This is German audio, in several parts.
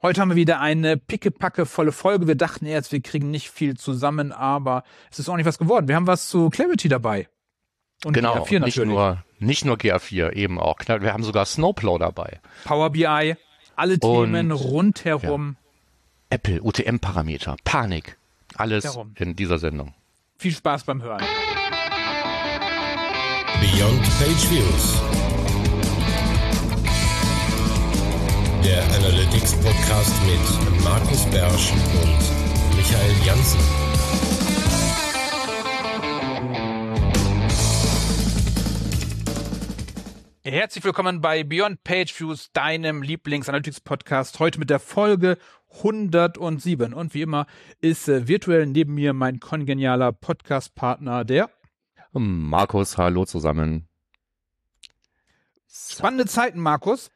Heute haben wir wieder eine pickepacke volle Folge. Wir dachten erst, wir kriegen nicht viel zusammen, aber es ist auch nicht was geworden. Wir haben was zu Clarity dabei. Und genau, GA4 nicht nur, nicht nur GA4, eben auch. Wir haben sogar Snowplow dabei. Power BI, alle Themen Und, rundherum. Ja. Apple, UTM-Parameter, Panik, alles Darum. in dieser Sendung. Viel Spaß beim Hören. Beyond Page Views. Der Analytics Podcast mit Markus Bersch und Michael Janssen. Herzlich willkommen bei Beyond Page Views, deinem Lieblings-Analytics-Podcast. Heute mit der Folge 107. Und wie immer ist äh, virtuell neben mir mein kongenialer Podcast-Partner, der Markus. Hallo zusammen. Spannende Zeiten, Markus.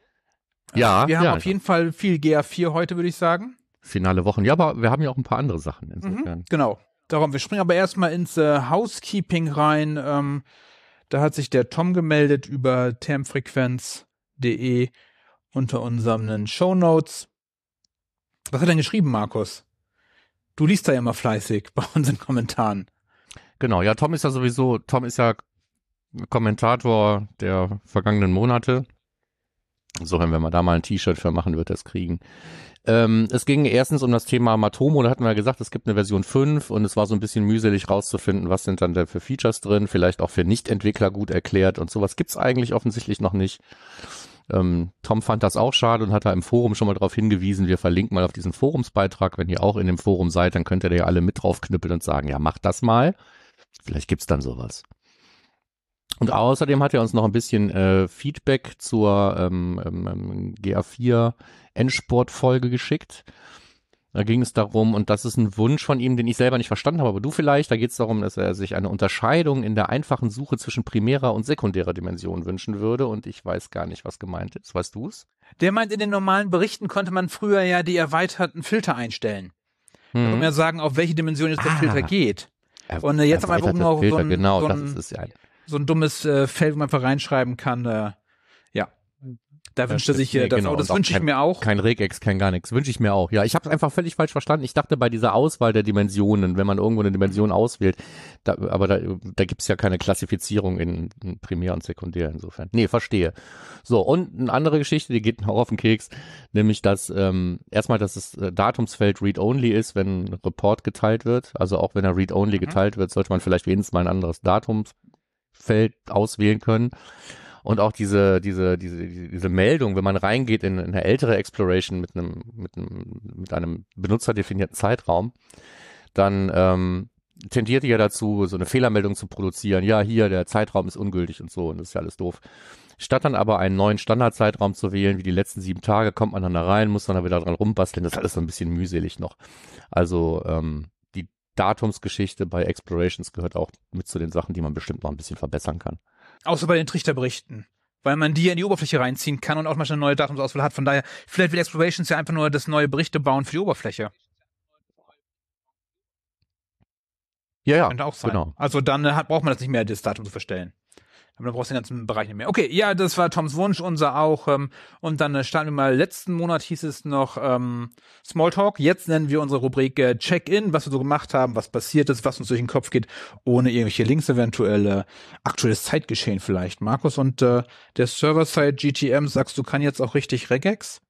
Ja, wir haben ja, auf jeden Fall viel GA4 heute, würde ich sagen. Finale Wochen. Ja, aber wir haben ja auch ein paar andere Sachen insofern. Mhm, genau. Darum, wir springen aber erstmal ins äh, Housekeeping rein. Ähm, da hat sich der Tom gemeldet über termfrequenz.de unter unseren Show Notes. Was hat er denn geschrieben, Markus? Du liest da ja immer fleißig bei unseren Kommentaren. Genau, ja, Tom ist ja sowieso, Tom ist ja Kommentator der vergangenen Monate. So, wenn wir da mal ein T-Shirt für machen, wird das kriegen. Ähm, es ging erstens um das Thema Matomo, da hatten wir gesagt, es gibt eine Version 5 und es war so ein bisschen mühselig rauszufinden, was sind dann da für Features drin, vielleicht auch für Nicht-Entwickler gut erklärt und sowas gibt's eigentlich offensichtlich noch nicht. Ähm, Tom fand das auch schade und hat da im Forum schon mal darauf hingewiesen, wir verlinken mal auf diesen Forumsbeitrag, wenn ihr auch in dem Forum seid, dann könnt ihr da ja alle mit draufknüppeln und sagen, ja, macht das mal. Vielleicht gibt's dann sowas. Und außerdem hat er uns noch ein bisschen äh, Feedback zur ähm, ähm, GA4 Endsport-Folge geschickt. Da ging es darum, und das ist ein Wunsch von ihm, den ich selber nicht verstanden habe, aber du vielleicht, da geht es darum, dass er sich eine Unterscheidung in der einfachen Suche zwischen primärer und sekundärer Dimension wünschen würde. Und ich weiß gar nicht, was gemeint ist. Weißt du es? Der meint, in den normalen Berichten konnte man früher ja die erweiterten Filter einstellen. Mhm. Da kann man ja sagen, auf welche Dimension jetzt der ah. Filter geht. Und äh, jetzt haben wir einfach nur Filter, so ein, genau, so ein, das ist ja so ein dummes äh, Feld, wo man einfach reinschreiben kann, äh, ja. Da wünscht er sich, äh, das, genau, das wünsche ich mir auch. Kein Regex, kein gar nichts. Wünsche ich mir auch. Ja, ich habe es einfach völlig falsch verstanden. Ich dachte bei dieser Auswahl der Dimensionen, wenn man irgendwo eine Dimension auswählt, da, aber da, da gibt's ja keine Klassifizierung in, in Primär und Sekundär insofern. Nee, verstehe. So, und eine andere Geschichte, die geht noch auf den Keks, nämlich dass ähm, erstmal, dass das äh, Datumsfeld Read-Only ist, wenn ein Report geteilt wird. Also auch wenn er Read-Only mhm. geteilt wird, sollte man vielleicht wenigstens mal ein anderes Datumsfeld auswählen können. Und auch diese, diese, diese, diese Meldung, wenn man reingeht in, in eine ältere Exploration mit einem, mit einem, mit einem benutzerdefinierten Zeitraum, dann ähm, tendiert die ja dazu, so eine Fehlermeldung zu produzieren. Ja, hier, der Zeitraum ist ungültig und so, und das ist ja alles doof. Statt dann aber einen neuen Standardzeitraum zu wählen, wie die letzten sieben Tage, kommt man dann da rein, muss dann da wieder dran rumbasteln. Das ist alles so ein bisschen mühselig noch. Also ähm, Datumsgeschichte bei Explorations gehört auch mit zu den Sachen, die man bestimmt noch ein bisschen verbessern kann. Außer bei den Trichterberichten. Weil man die ja in die Oberfläche reinziehen kann und auch mal eine neue Datumsauswahl hat. Von daher, vielleicht will Explorations ja einfach nur das neue Berichte bauen für die Oberfläche. Ja, ja. Könnte auch sein. Genau. Also dann äh, hat, braucht man das nicht mehr, das Datum zu verstellen. Aber dann brauchst du den ganzen Bereich nicht mehr. Okay, ja, das war Toms Wunsch, unser auch. Ähm, und dann äh, starten wir mal, letzten Monat hieß es noch ähm, Smalltalk. Jetzt nennen wir unsere Rubrik äh, Check-In, was wir so gemacht haben, was passiert ist, was uns durch den Kopf geht, ohne irgendwelche Links eventuell. Äh, aktuelles Zeitgeschehen vielleicht, Markus. Und äh, der Server-Side GTM, sagst du, kann jetzt auch richtig Regex?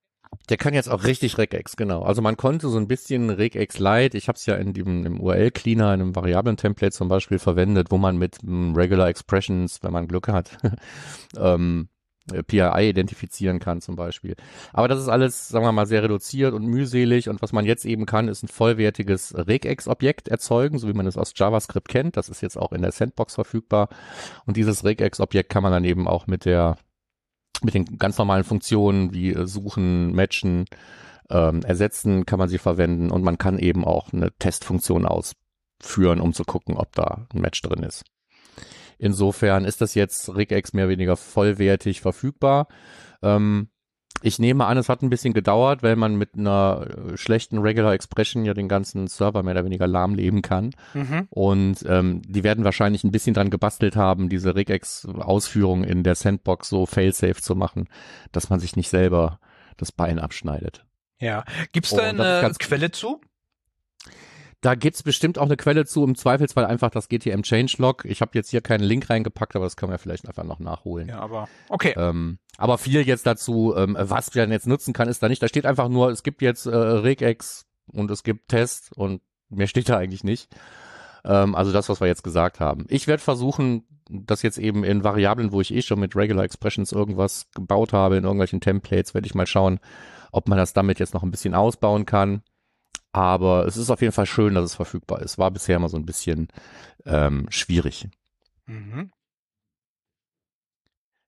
Der kann jetzt auch richtig Regex, genau. Also man konnte so ein bisschen Regex Lite, ich habe es ja in dem im URL-Cleaner, in einem Variablen-Template zum Beispiel verwendet, wo man mit um, Regular Expressions, wenn man Glück hat, ähm, PII identifizieren kann zum Beispiel. Aber das ist alles, sagen wir mal, sehr reduziert und mühselig und was man jetzt eben kann, ist ein vollwertiges Regex-Objekt erzeugen, so wie man es aus JavaScript kennt. Das ist jetzt auch in der Sandbox verfügbar und dieses Regex-Objekt kann man dann eben auch mit der mit den ganz normalen Funktionen wie äh, suchen, matchen, ähm, ersetzen kann man sie verwenden und man kann eben auch eine Testfunktion ausführen, um zu gucken, ob da ein Match drin ist. Insofern ist das jetzt regex mehr oder weniger vollwertig verfügbar. Ähm, ich nehme an, es hat ein bisschen gedauert, weil man mit einer äh, schlechten Regular Expression ja den ganzen Server mehr oder weniger lahmleben kann. Mhm. Und ähm, die werden wahrscheinlich ein bisschen dran gebastelt haben, diese Regex-Ausführung in der Sandbox so failsafe zu machen, dass man sich nicht selber das Bein abschneidet. Ja. Gibt es Oh, da ist eine Quelle zu? Da gibt's bestimmt auch eine Quelle zu, im Zweifelsfall einfach das GTM Changelog. Ich habe jetzt hier keinen Link reingepackt, aber das können wir vielleicht einfach noch nachholen. Ja, aber okay. Ähm, aber viel jetzt dazu, ähm, was wir dann jetzt nutzen kann, ist da nicht. Da steht einfach nur, es gibt jetzt äh, Regex und es gibt Test und mehr steht da eigentlich nicht. Ähm, also das, was wir jetzt gesagt haben. Ich werde versuchen, das jetzt eben in Variablen, wo ich eh schon mit Regular Expressions irgendwas gebaut habe, in irgendwelchen Templates, werde ich mal schauen, ob man das damit jetzt noch ein bisschen ausbauen kann. Aber es ist auf jeden Fall schön, dass es verfügbar ist. War bisher immer so ein bisschen ähm, schwierig. Mhm.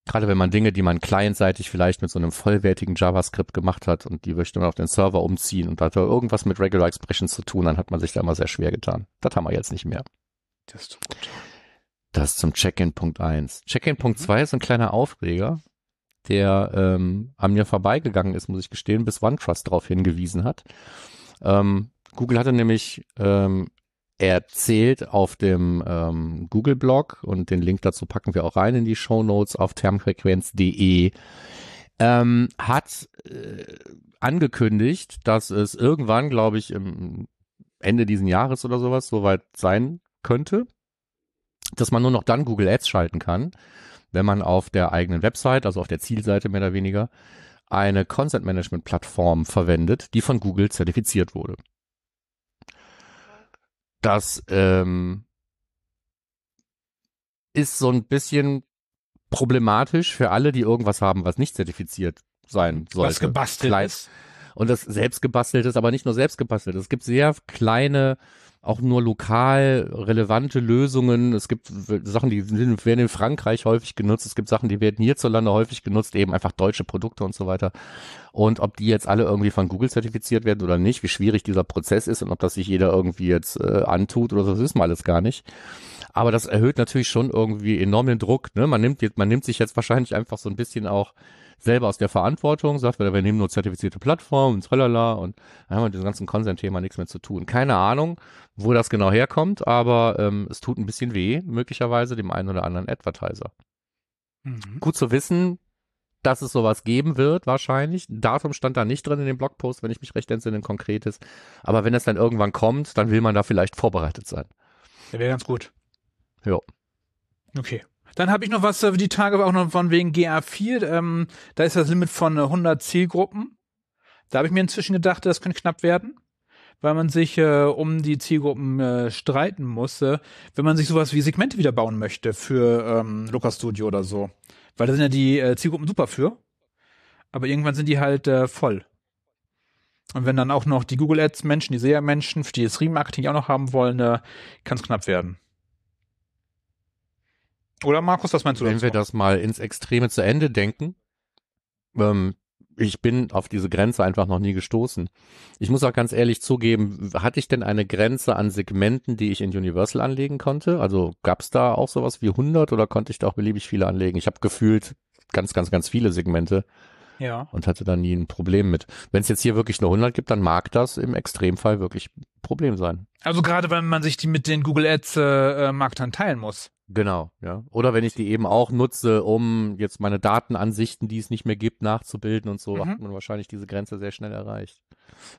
Gerade wenn man Dinge, die man clientseitig vielleicht mit so einem vollwertigen JavaScript gemacht hat und die möchte man auf den Server umziehen und hat da irgendwas mit Regular Expressions zu tun, dann hat man sich da immer sehr schwer getan. Das haben wir jetzt nicht mehr. Das ist gut. Das zum Check-in Punkt 1. Check-in Punkt Mhm. 2 ist ein kleiner Aufreger, der ähm, an mir vorbeigegangen ist, muss ich gestehen, bis OneTrust darauf hingewiesen hat. Ähm, Google hatte nämlich ähm, erzählt auf dem ähm, Google-Blog und den Link dazu packen wir auch rein in die Show Notes auf termfrequenz.de, ähm, hat äh, angekündigt, dass es irgendwann, glaube ich, im Ende diesen Jahres oder sowas soweit sein könnte, dass man nur noch dann Google Ads schalten kann, wenn man auf der eigenen Website, also auf der Zielseite mehr oder weniger, eine Content Management Plattform verwendet, die von Google zertifiziert wurde. Das ähm, ist so ein bisschen problematisch für alle, die irgendwas haben, was nicht zertifiziert sein sollte. Was gebastelt Klein- ist. und das selbst gebastelt ist, aber nicht nur selbst gebastelt. Es gibt sehr kleine, auch nur lokal relevante Lösungen. Es gibt Sachen, die werden in Frankreich häufig genutzt. Es gibt Sachen, die werden hierzulande häufig genutzt, eben einfach deutsche Produkte und so weiter. Und ob die jetzt alle irgendwie von Google zertifiziert werden oder nicht, wie schwierig dieser Prozess ist und ob das sich jeder irgendwie jetzt äh, antut oder so, das wissen wir alles gar nicht. Aber das erhöht natürlich schon irgendwie enorm den Druck. Ne? Man nimmt man nimmt sich jetzt wahrscheinlich einfach so ein bisschen auch selber aus der Verantwortung, sagt, wir, wir nehmen nur zertifizierte Plattformen und tralala und dann haben wir mit dem ganzen Consent-Thema nichts mehr zu tun. Keine Ahnung, wo das genau herkommt, aber ähm, es tut ein bisschen weh, möglicherweise dem einen oder anderen Advertiser. Mhm. Gut zu wissen, dass es sowas geben wird, wahrscheinlich. Datum stand da nicht drin in dem Blogpost, wenn ich mich recht entsinne, konkretes. Aber wenn es dann irgendwann kommt, dann will man da vielleicht vorbereitet sein. Der wäre ganz gut. Ja. Okay. Dann habe ich noch was, äh, die Tage auch noch von wegen GA4. Ähm, da ist das Limit von äh, 100 Zielgruppen. Da habe ich mir inzwischen gedacht, das könnte knapp werden, weil man sich äh, um die Zielgruppen äh, streiten musste, wenn man sich sowas wie Segmente wieder bauen möchte für ähm, Lucas Studio oder so. Weil da sind ja die äh, Zielgruppen super für. Aber irgendwann sind die halt äh, voll. Und wenn dann auch noch die Google Ads Menschen, die SEA Menschen, für die das Remarketing auch noch haben wollen, äh, kann es knapp werden. Oder Markus, was meinst du Wenn wir das mal ins Extreme zu Ende denken, ähm, ich bin auf diese Grenze einfach noch nie gestoßen. Ich muss auch ganz ehrlich zugeben, hatte ich denn eine Grenze an Segmenten, die ich in Universal anlegen konnte? Also gab es da auch sowas wie 100 oder konnte ich da auch beliebig viele anlegen? Ich habe gefühlt ganz, ganz, ganz viele Segmente ja. und hatte da nie ein Problem mit. Wenn es jetzt hier wirklich nur 100 gibt, dann mag das im Extremfall wirklich ein Problem sein. Also gerade wenn man sich die mit den Google Ads äh, äh, Marktern teilen muss. Genau, ja. Oder wenn ich die eben auch nutze, um jetzt meine Datenansichten, die es nicht mehr gibt, nachzubilden und so, Mhm. hat man wahrscheinlich diese Grenze sehr schnell erreicht.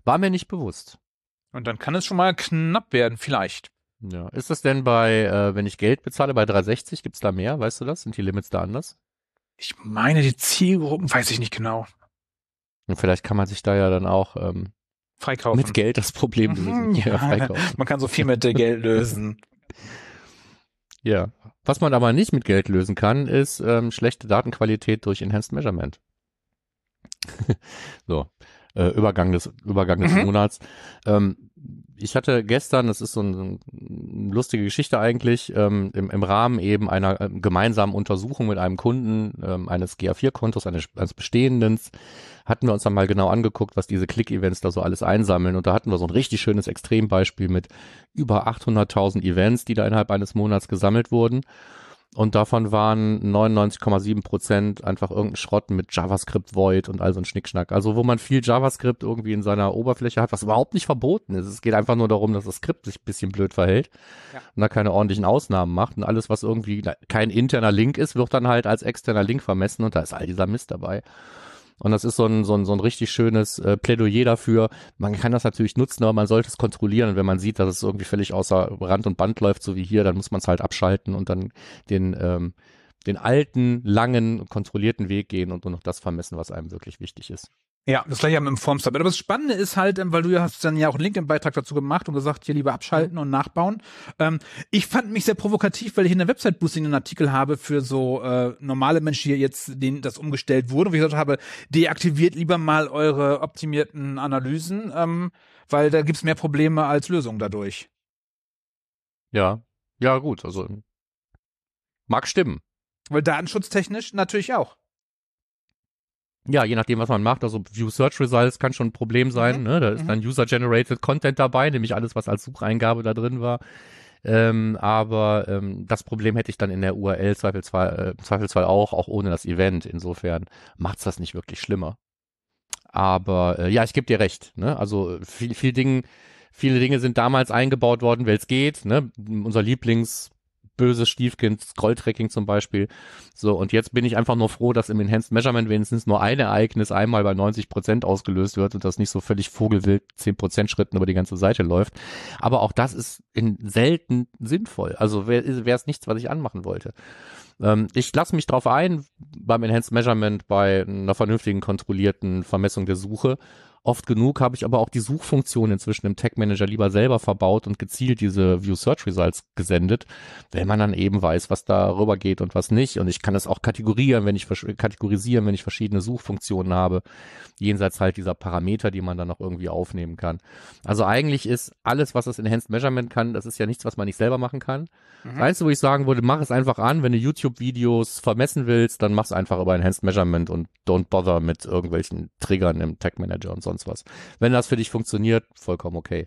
War mir nicht bewusst. Und dann kann es schon mal knapp werden, vielleicht. Ja. Ist das denn bei, äh, wenn ich Geld bezahle, bei 360, gibt's da mehr? Weißt du das? Sind die Limits da anders? Ich meine, die Zielgruppen weiß ich nicht genau. Und vielleicht kann man sich da ja dann auch ähm, Freikaufen. mit Geld das Problem lösen. Mhm, ja. freikaufen. Man kann so viel mit Geld lösen. Ja. Was man aber nicht mit Geld lösen kann, ist ähm, schlechte Datenqualität durch Enhanced Measurement. so, äh, Übergang des, Übergang des Mhm. Monats. Ähm, ich hatte gestern, das ist so, ein, so eine lustige Geschichte eigentlich, ähm, im, im Rahmen eben einer ähm, gemeinsamen Untersuchung mit einem Kunden ähm, eines GA4-Kontos, eines, eines bestehenden, hatten wir uns dann mal genau angeguckt, was diese Click-Events da so alles einsammeln. Und da hatten wir so ein richtig schönes Extrembeispiel mit über 800.000 Events, die da innerhalb eines Monats gesammelt wurden. Und davon waren 99,7 Prozent einfach irgendein Schrott mit JavaScript Void und all so ein Schnickschnack. Also wo man viel JavaScript irgendwie in seiner Oberfläche hat, was überhaupt nicht verboten ist. Es geht einfach nur darum, dass das Skript sich ein bisschen blöd verhält Ja. und da keine ordentlichen Ausnahmen macht. Und alles, was irgendwie kein interner Link ist, wird dann halt als externer Link vermessen und da ist all dieser Mist dabei. Und das ist so ein, so ein, so ein richtig schönes äh, Plädoyer dafür. Man kann das natürlich nutzen, aber man sollte es kontrollieren. Und wenn man sieht, dass es irgendwie völlig außer Rand und Band läuft, so wie hier, dann muss man es halt abschalten und dann den, ähm, den alten, langen, kontrollierten Weg gehen und nur noch das vermessen, was einem wirklich wichtig ist. Ja, das gleiche haben wir im Formstab. Aber das Spannende ist halt, ähm, weil du hast dann ja auch einen LinkedIn-Beitrag dazu gemacht und gesagt, hier lieber abschalten und nachbauen. Ähm, ich fand mich sehr provokativ, weil ich in der Website-Boosting einen Artikel habe für so äh, normale Menschen, die jetzt denen das umgestellt wurde. Und ich gesagt habe, deaktiviert lieber mal eure optimierten Analysen, ähm, weil da gibt's mehr Probleme als Lösungen dadurch. Ja, ja gut, also mag stimmen. Weil datenschutztechnisch natürlich auch. Ja, je nachdem, was man macht. Also View Search Results kann schon ein Problem sein. Mhm. Ne? Da ist Mhm. dann User-Generated Content dabei, nämlich alles, was als Sucheingabe da drin war. Ähm, aber ähm, das Problem hätte ich dann in der URL Zweifelsfall, äh, Zweifelsfall auch, auch ohne das Event. Insofern macht's das nicht wirklich schlimmer. Aber äh, ja, ich gebe dir recht. Ne? Also viel, viel Dingen, viele Dinge sind damals eingebaut worden, weil es geht. Ne? Unser Lieblings böses Stiefkind, Scroll-Tracking zum Beispiel. So, und jetzt bin ich einfach nur froh, dass im Enhanced Measurement wenigstens nur ein Ereignis einmal bei 90 Prozent ausgelöst wird und das nicht so völlig vogelwild 10 Prozent Schritten über die ganze Seite läuft. Aber auch das ist in selten sinnvoll. Also wäre es nichts, was ich anmachen wollte. Ähm, ich lasse mich drauf ein beim Enhanced Measurement bei einer vernünftigen kontrollierten Vermessung der Suche. Oft genug habe ich aber auch die Suchfunktion inzwischen im Tag Manager lieber selber verbaut und gezielt diese View Search Results gesendet, wenn man dann eben weiß, was darüber geht und was nicht. Und ich kann das auch kategorieren, wenn ich kategorisieren, wenn ich verschiedene Suchfunktionen habe, jenseits halt dieser Parameter, die man dann noch irgendwie aufnehmen kann. Also eigentlich ist alles, was das Enhanced Measurement kann, das ist ja nichts, was man nicht selber machen kann. Mhm. Das Einzige, wo ich sagen würde, mach es einfach an, wenn du YouTube-Videos vermessen willst, dann mach es einfach über Enhanced Measurement und don't bother mit irgendwelchen Triggern im Tag Manager und sonst was. Wenn das für dich funktioniert, vollkommen okay.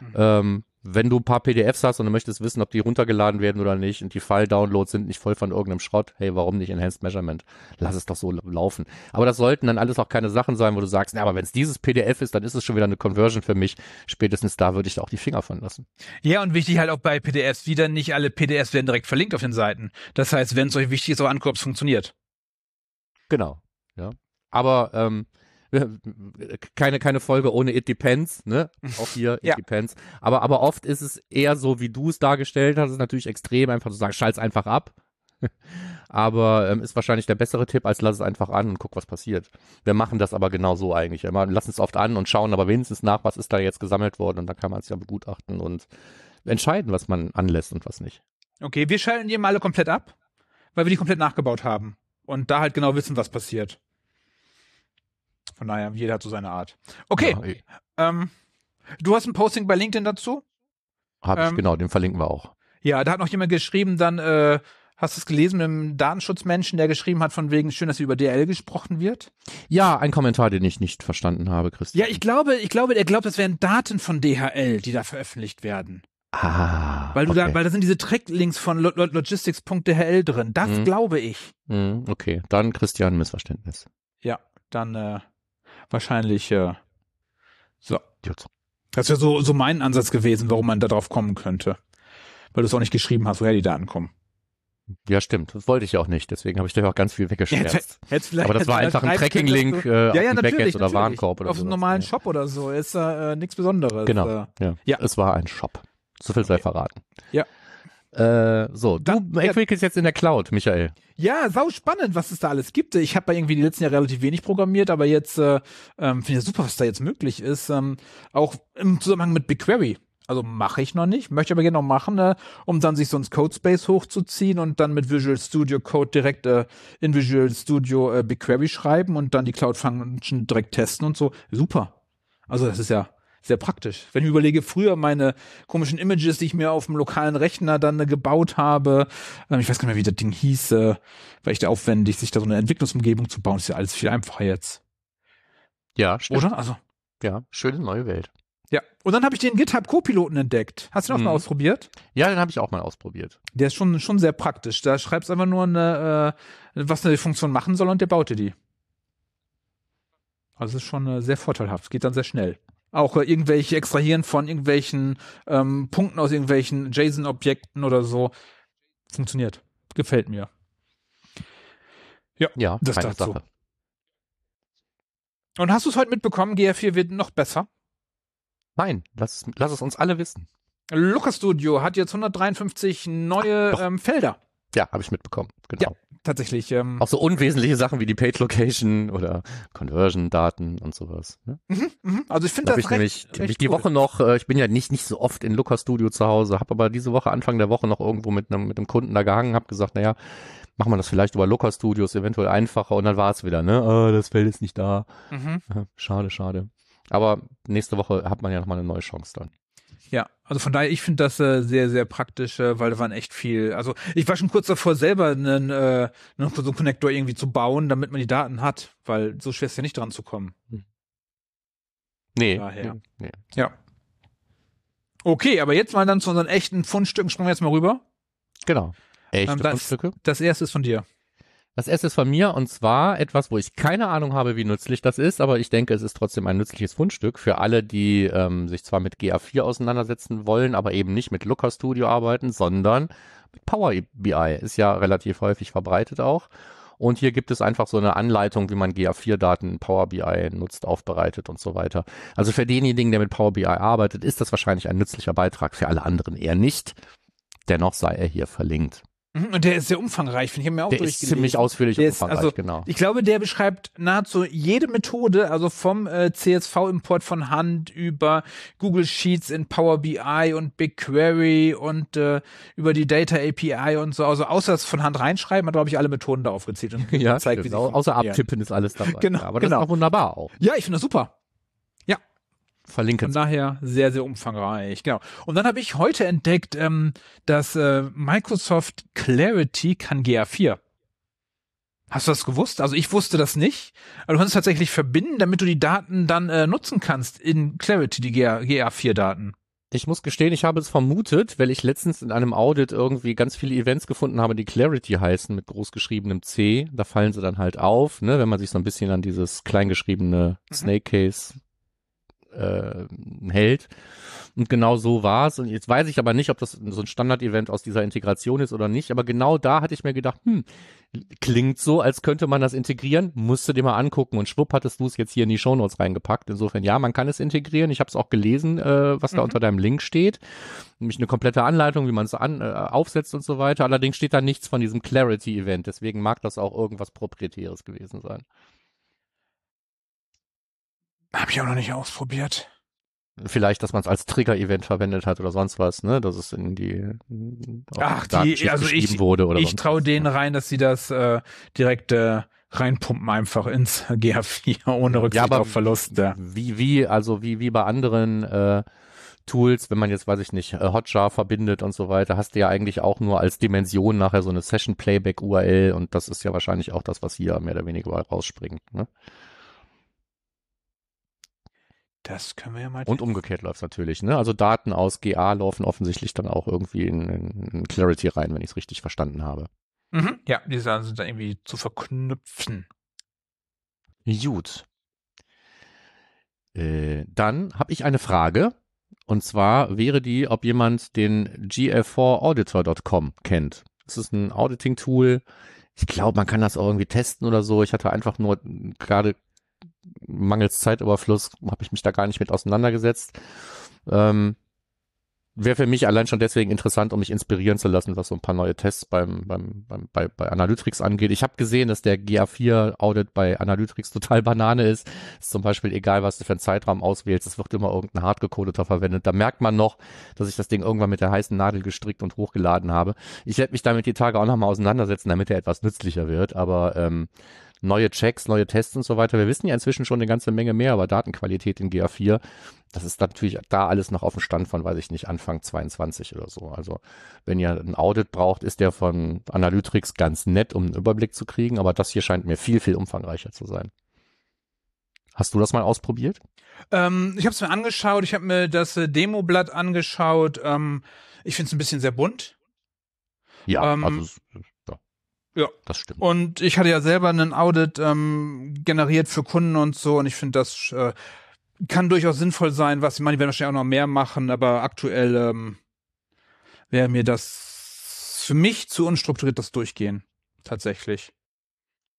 Mhm. Ähm, wenn du ein paar PDFs hast und du möchtest wissen, ob die runtergeladen werden oder nicht und die File-Downloads sind nicht voll von irgendeinem Schrott, hey, warum nicht Enhanced Measurement? Lass es doch so laufen. Aber das sollten dann alles auch keine Sachen sein, wo du sagst, na, aber wenn es dieses PDF ist, dann ist es schon wieder eine Conversion für mich. Spätestens da würde ich da auch die Finger von lassen. Ja, und wichtig halt auch bei PDFs wieder, nicht alle PDFs werden direkt verlinkt auf den Seiten. Das heißt, wenn es euch wichtig ist, auch es funktioniert. Genau, ja. Aber ähm, keine, keine Folge ohne It Depends, ne? Auch hier It ja. Depends. Aber, aber oft ist es eher so, wie du es dargestellt hast, ist natürlich extrem, einfach zu sagen, schalt's einfach ab. aber ähm, ist wahrscheinlich der bessere Tipp, als lass es einfach an und guck, was passiert. Wir machen das aber genau so eigentlich. Wir lassen es oft an und schauen aber wenigstens nach, was ist da jetzt gesammelt worden und dann kann man es ja begutachten und entscheiden, was man anlässt und was nicht. Okay, wir schalten die mal alle komplett ab, weil wir die komplett nachgebaut haben und da halt genau wissen, was passiert. Von daher, jeder hat so seine Art. Okay. Ja, ähm, du hast ein Posting bei LinkedIn dazu? Hab ich, ähm, genau, den verlinken wir auch. Ja, da hat noch jemand geschrieben, dann, äh, hast du es gelesen mit einem Datenschutzmenschen, der geschrieben hat, von wegen schön, dass über DL gesprochen wird? Ja, ein Kommentar, den ich nicht verstanden habe, Christian. Ja, ich glaube, ich glaube, er glaubt, es wären Daten von DHL, die da veröffentlicht werden. Ah. Weil du okay. da, weil da sind diese Tracklinks von Lo Logistics.dhl drin. Das Mhm. glaube ich. Hm, Okay, dann Christian, Missverständnis. Ja, dann äh, wahrscheinlich äh, so. Das wäre so, so mein Ansatz gewesen, warum man da drauf kommen könnte. Weil du es auch nicht geschrieben hast, woher die Daten kommen. Ja, stimmt. Das wollte ich auch nicht. Deswegen habe ich dir auch ganz viel weggeschwärzt. Aber das war einfach ein Tracking-Link äh, auf ja, ja, natürlich, Backend oder. Warenkorb oder Auf einem normalen. Shop oder so ist äh, nichts Besonderes. Genau. Äh, Ja. Ja. Es war ein Shop. So viel sei Okay. verraten. Ja. Äh, so, du ja. entwickelst jetzt in der Cloud, Michael. Ja, sau spannend, was es da alles gibt. Ich habe irgendwie die letzten Jahre relativ wenig programmiert, aber jetzt äh, ähm, finde ich super, was da jetzt möglich ist. Ähm, auch im Zusammenhang mit BigQuery. Also mache ich noch nicht, möchte aber gerne noch machen, äh, um dann sich so ins Codespace hochzuziehen und dann mit Visual Studio Code direkt äh, in Visual Studio äh, BigQuery schreiben und dann die Cloud Function direkt testen und so. Super. Also das ist ja sehr praktisch. Wenn ich überlege, früher meine komischen Images, die ich mir auf dem lokalen Rechner dann äh, gebaut habe, ähm, ich weiß gar nicht mehr, wie das Ding hieß, äh, war echt aufwendig, sich da so eine Entwicklungsumgebung zu bauen, ist ja alles viel einfacher jetzt. Ja, stimmt. Oder? Also, Ja, schöne neue Welt. ja. Und dann habe ich den GitHub Co-Piloten entdeckt. Hast du den auch Mhm. mal ausprobiert? Ja, den habe ich auch mal ausprobiert. Der ist schon, schon sehr praktisch. Da schreibst einfach nur eine, äh, was eine Funktion machen soll und der baut dir die. Also es ist schon äh, sehr vorteilhaft. Geht dann sehr schnell. Auch äh, irgendwelche Extrahieren von irgendwelchen ähm, Punkten aus irgendwelchen JSON-Objekten oder so. Funktioniert. Gefällt mir. Ja, Das keine dazu. Sache. Und hast du es heute mitbekommen? GR4 wird noch besser. Nein, lass, lass es uns alle wissen. Lucas Studio hat jetzt 153 neue ähm, Felder. Ja, habe ich mitbekommen. Genau. Ja, tatsächlich. Ähm, Auch so unwesentliche Sachen wie die Page Location oder Conversion-Daten und sowas. Ne? mhm, mhm. Also ich finde Da habe das ich recht, nämlich recht nämlich die cool. Woche noch, äh, ich bin ja nicht nicht so oft in Lucas Studio zu Hause, habe aber diese Woche Anfang der Woche noch irgendwo mit einem mit einem Kunden da gehangen, habe gesagt, naja, machen wir das vielleicht über Lucas Studios eventuell einfacher und dann war es wieder, ne? Oh, das Feld ist nicht da. Mhm. Ja, Schade, schade. Aber nächste Woche hat man ja nochmal eine neue Chance dann. Ja, also von daher, ich finde das äh, sehr, sehr praktisch, äh, weil da waren echt viel. Also ich war schon kurz davor, selber einen, äh, einen so einen Connector irgendwie zu bauen, damit man die Daten hat, weil so schwer ist ja nicht dran zu kommen. Nee, Daher. nee, nee. Ja. Okay, aber jetzt mal dann zu unseren echten Fundstücken, springen wir jetzt mal rüber. genau. Echte Ähm, das- Fundstücke. Das erste ist von dir. Das erste ist von mir und zwar etwas, wo ich keine Ahnung habe, wie nützlich das ist, aber ich denke, es ist trotzdem ein nützliches Fundstück für alle, die ähm, sich zwar mit GA4 auseinandersetzen wollen, aber eben nicht mit Looker Studio arbeiten, sondern mit Power BI. Ist ja relativ häufig verbreitet auch. Und hier gibt es einfach so eine Anleitung, wie man GA4-Daten in Power BI nutzt, aufbereitet und so weiter. Also für denjenigen, der mit Power BI arbeitet, ist das wahrscheinlich ein nützlicher Beitrag, für alle anderen eher nicht. Dennoch sei er hier verlinkt. Mhm, Und der ist sehr umfangreich, finde ich. hab mir auch Der ist ziemlich ausführlich Der und ist- umfangreich, also, genau. Ich glaube, der beschreibt nahezu jede Methode, also vom äh, CSV-Import von Hand über Google Sheets in Power BI und BigQuery und äh, über die Data API und so. Also außer das von Hand reinschreiben, hat glaube ich alle Methoden da aufgezählt und Ja, gezeigt, wie sie Au- außer abtippen ist alles dabei. Genau, Ja, aber das genau. ist auch wunderbar auch. Ja, ich finde das super. Verlinken. Von daher sehr, sehr umfangreich. Genau. Und dann habe ich heute entdeckt, ähm, dass äh, Microsoft Clarity kann GA4. Hast du das gewusst? Also ich wusste das nicht. Aber du kannst es tatsächlich verbinden, damit du die Daten dann äh, nutzen kannst in Clarity, die GA, GA4-Daten. Ich muss gestehen, ich habe es vermutet, weil ich letztens in einem Audit irgendwie ganz viele Events gefunden habe, die Clarity heißen mit großgeschriebenem C. Da fallen sie dann halt auf, ne, wenn man sich so ein bisschen an dieses kleingeschriebene Mhm. Snake Case äh, hält. Und genau so war es. Und jetzt weiß ich aber nicht, ob das so ein Standard-Event aus dieser Integration ist oder nicht. Aber genau da hatte ich mir gedacht, hm, klingt so, als könnte man das integrieren. Musst du dir mal angucken. Und schwupp hattest du es jetzt hier in die Shownotes reingepackt. Insofern, ja, man kann es integrieren. Ich habe es auch gelesen, äh, was da Mhm. unter deinem Link steht. Nämlich eine komplette Anleitung, wie man es an, äh, aufsetzt und so weiter. Allerdings steht da nichts von diesem Clarity-Event. Deswegen mag das auch irgendwas Proprietäres gewesen sein. Habe ich auch noch nicht ausprobiert. Vielleicht, dass man es als Trigger-Event verwendet hat oder sonst was, ne? Dass es in die auf Ach, die- also ich- wurde oder ich traue denen rein, dass sie das äh, direkt äh, reinpumpen einfach ins GA4 ohne Rücksicht aber auf Verlust. Ja. Wie, wie, also wie, wie bei anderen äh, Tools, wenn man jetzt, weiß ich nicht, äh, Hotjar verbindet und so weiter, hast du ja eigentlich auch nur als Dimension nachher so eine Session Playback URL und das ist ja wahrscheinlich auch das, was hier mehr oder weniger rausspringt. Ne? Das können wir ja mal Und umgekehrt läuft natürlich. Ne? Also Daten aus GA laufen offensichtlich dann auch irgendwie in, in Clarity rein, wenn ich es richtig verstanden habe. Mhm. Ja, die sind da irgendwie zu verknüpfen. Gut. Äh, dann habe ich eine Frage. Und zwar wäre die, ob jemand den gf4auditor.com kennt. Das ist ein Auditing-Tool. Ich glaube, man kann das auch irgendwie testen oder so. Ich hatte einfach nur gerade mangels Zeitüberfluss, habe ich mich da gar nicht mit auseinandergesetzt. Ähm, Wäre für mich allein schon deswegen interessant, um mich inspirieren zu lassen, was so ein paar neue Tests beim, beim, beim bei, bei Analytics angeht. Ich habe gesehen, dass der GA4-Audit bei Analytics total Banane ist. ist zum Beispiel egal, was du für einen Zeitraum auswählst, es wird immer irgendein hardgecodeter verwendet. Da merkt man noch, dass ich das Ding irgendwann mit der heißen Nadel gestrickt und hochgeladen habe. Ich werde mich damit die Tage auch nochmal auseinandersetzen, damit er etwas nützlicher wird. Aber ähm, neue Checks, neue Tests und so weiter. Wir wissen ja inzwischen schon eine ganze Menge mehr über Datenqualität in GA4. Das ist natürlich da alles noch auf dem Stand von, weiß ich nicht, Anfang 22 oder so. Also wenn ihr ein Audit braucht, ist der von Analytics ganz nett, um einen Überblick zu kriegen, aber das hier scheint mir viel, viel umfangreicher zu sein. Hast du das mal ausprobiert? Ähm, ich habe es mir angeschaut, ich habe mir das äh, Demoblatt angeschaut. Ähm, ich finde es ein bisschen sehr bunt. Ja, Ähm, also ja, das stimmt. Und ich hatte ja selber einen Audit ähm, generiert für Kunden und so und ich finde, das äh, kann durchaus sinnvoll sein, was ich meine, die werden wahrscheinlich auch noch mehr machen, aber aktuell ähm, wäre mir das für mich zu unstrukturiert das Durchgehen. Tatsächlich.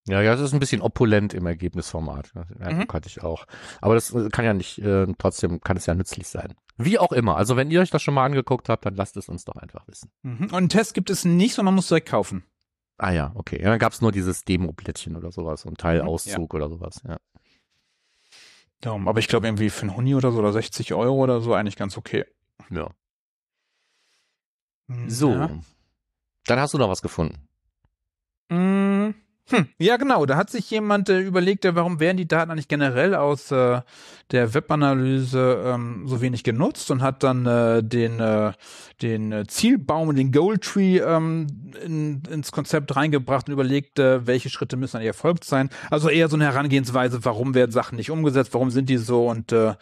Ja, ja, das ist ein bisschen opulent im Ergebnisformat. Ja, Mhm. Hatte ich auch. Aber das äh, kann ja nicht, äh, trotzdem kann es ja nützlich sein. Wie auch immer. Also wenn ihr euch das schon mal angeguckt habt, dann lasst es uns doch einfach wissen. Mhm. Und einen Test gibt es nicht, sondern man muss direkt kaufen. Ah ja, okay. Ja, dann gab es nur dieses Demo-Blättchen oder sowas, so ein Mhm, Teilauszug oder sowas, ja. Darum. Aber ich glaube irgendwie für einen Huni oder so oder 60 Euro oder so eigentlich ganz okay. ja. So. Ja. Dann hast du noch was gefunden. Mm, Hm, ja, genau. Da hat sich jemand äh, überlegt, äh, warum werden die Daten eigentlich generell aus äh, der Webanalyse ähm, so wenig genutzt und hat dann äh, den, äh, den äh, Zielbaum, den Goal Tree ähm, in, ins Konzept reingebracht und überlegt, äh, welche Schritte müssen eigentlich erfolgt sein. Also eher so eine Herangehensweise, warum werden Sachen nicht umgesetzt, warum sind die so und äh,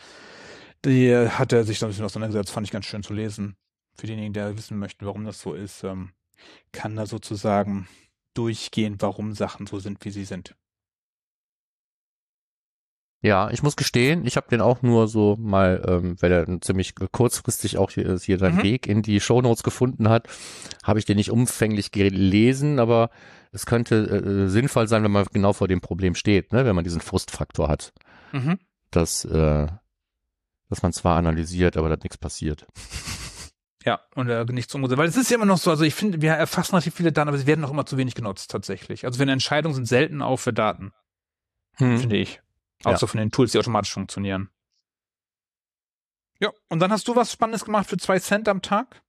die äh, hat er sich da ein bisschen auseinandergesetzt, fand ich ganz schön zu lesen. Für diejenigen, die wissen möchten, warum das so ist, ähm, kann da sozusagen durchgehen, warum Sachen so sind, wie sie sind. Ja, ich muss gestehen, ich habe den auch nur so mal, ähm, weil er ziemlich kurzfristig auch hier, hier seinen Mhm. Weg in die Shownotes gefunden hat, habe ich den nicht umfänglich gelesen, aber es könnte äh, sinnvoll sein, wenn man genau vor dem Problem steht, ne? wenn man diesen Frustfaktor hat, Mhm. dass, äh, dass man zwar analysiert, aber dass nichts passiert. Ja, und äh, nichts umgesetzt. Weil es ist ja immer noch so, also ich finde, wir erfassen relativ viele Daten, aber sie werden noch immer zu wenig genutzt, tatsächlich. Also wenn Entscheidungen sind selten auch für Daten, finde ich. Auch Ja. so von den Tools, die automatisch funktionieren. Ja, und dann hast du was Spannendes gemacht für zwei Cent am Tag?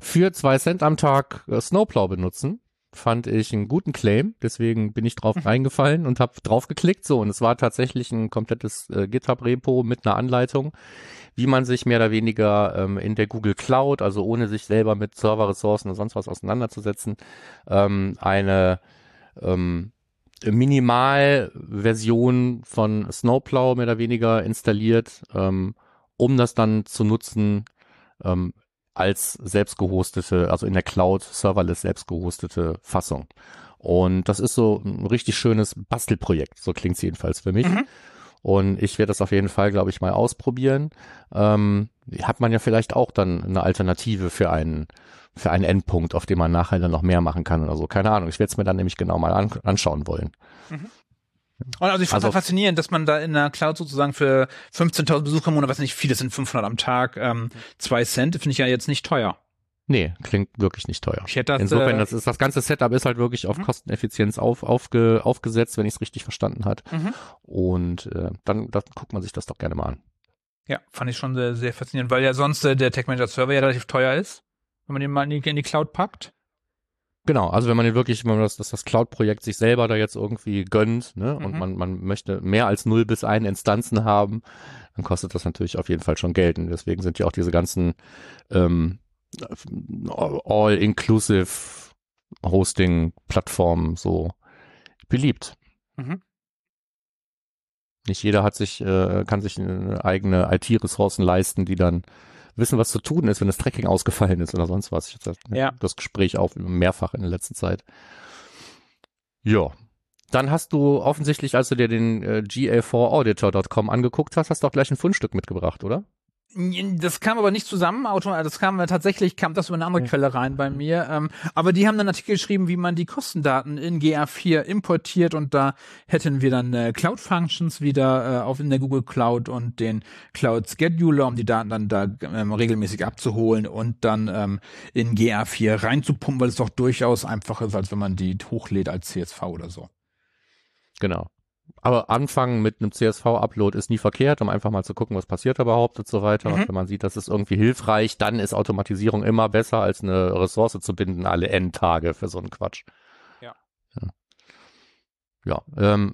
Für zwei Cent am Tag äh, Snowplow benutzen, fand ich einen guten Claim. Deswegen bin ich drauf Mhm. reingefallen und habe drauf geklickt. So, und es war tatsächlich ein komplettes äh, GitHub-Repo mit einer Anleitung, wie man sich mehr oder weniger ähm, in der Google Cloud, also ohne sich selber mit Serverressourcen und sonst was auseinanderzusetzen, ähm, eine ähm, Minimalversion von Snowplow mehr oder weniger installiert, ähm, um das dann zu nutzen ähm, als selbst gehostete, also in der Cloud serverless selbst gehostete Fassung. Und das ist so ein richtig schönes Bastelprojekt, so klingt's jedenfalls für mich. Mhm. Und ich werde das auf jeden Fall, glaube ich, mal ausprobieren. Ähm, hat man ja vielleicht auch dann eine Alternative für einen, für einen Endpunkt, auf dem man nachher dann noch mehr machen kann oder so. Keine Ahnung. Ich werde es mir dann nämlich genau mal an, anschauen wollen. Und also ich fand es Also- faszinierend, dass man da in der Cloud sozusagen für 15.000 Besucher im Monat, was nicht viele sind, 500 am Tag, ähm, zwei Cent, finde ich ja jetzt nicht teuer. Nee, klingt wirklich nicht teuer. Ich hätte das, Insofern, äh, das ist das ganze Setup ist halt wirklich auf Mhm. Kosteneffizienz auf, aufge, aufgesetzt, wenn ich es richtig verstanden hat. Mhm. Und äh, dann, dann guckt man sich das doch gerne mal an. Ja, fand ich schon sehr, sehr faszinierend, weil ja sonst äh, der Tech Manager Server ja relativ teuer ist, wenn man den mal in die, in die Cloud packt. Genau, also wenn man den wirklich, wenn man das, das, das Cloud-Projekt sich selber da jetzt irgendwie gönnt, ne, und Mhm. man, man möchte mehr als null bis ein Instanzen haben, dann kostet das natürlich auf jeden Fall schon Geld. Und deswegen sind ja auch diese ganzen ähm, all-inclusive Hosting-Plattformen so beliebt. Mhm. Nicht jeder hat sich, äh, kann sich eigene IT-Ressourcen leisten, die dann wissen, was zu tun ist, wenn das Tracking ausgefallen ist oder sonst was. Ich hatte Ja. das Gespräch auch mehrfach in der letzten Zeit. Ja. Dann hast du offensichtlich, als du dir den äh, GA4auditor.com angeguckt hast, hast du auch gleich ein Fundstück mitgebracht, oder? Das kam aber nicht zusammen, das kam tatsächlich, kam das über eine andere Ja. Quelle rein bei mir. Ähm, aber die haben dann einen Artikel geschrieben, wie man die Kostendaten in GA4 importiert und da hätten wir dann äh, Cloud Functions wieder äh, auf in der Google Cloud und den Cloud Scheduler, um die Daten dann da ähm, regelmäßig abzuholen und dann ähm, in GA4 reinzupumpen, weil es doch durchaus einfacher ist, als wenn man die hochlädt als CSV oder so. Genau. Aber anfangen mit einem CSV-Upload ist nie verkehrt, um einfach mal zu gucken, was passiert da überhaupt und so weiter. Mhm. Und wenn man sieht, das ist irgendwie hilfreich, dann ist Automatisierung immer besser, als eine Ressource zu binden, alle N-Tage für so einen Quatsch. Ja. Ähm,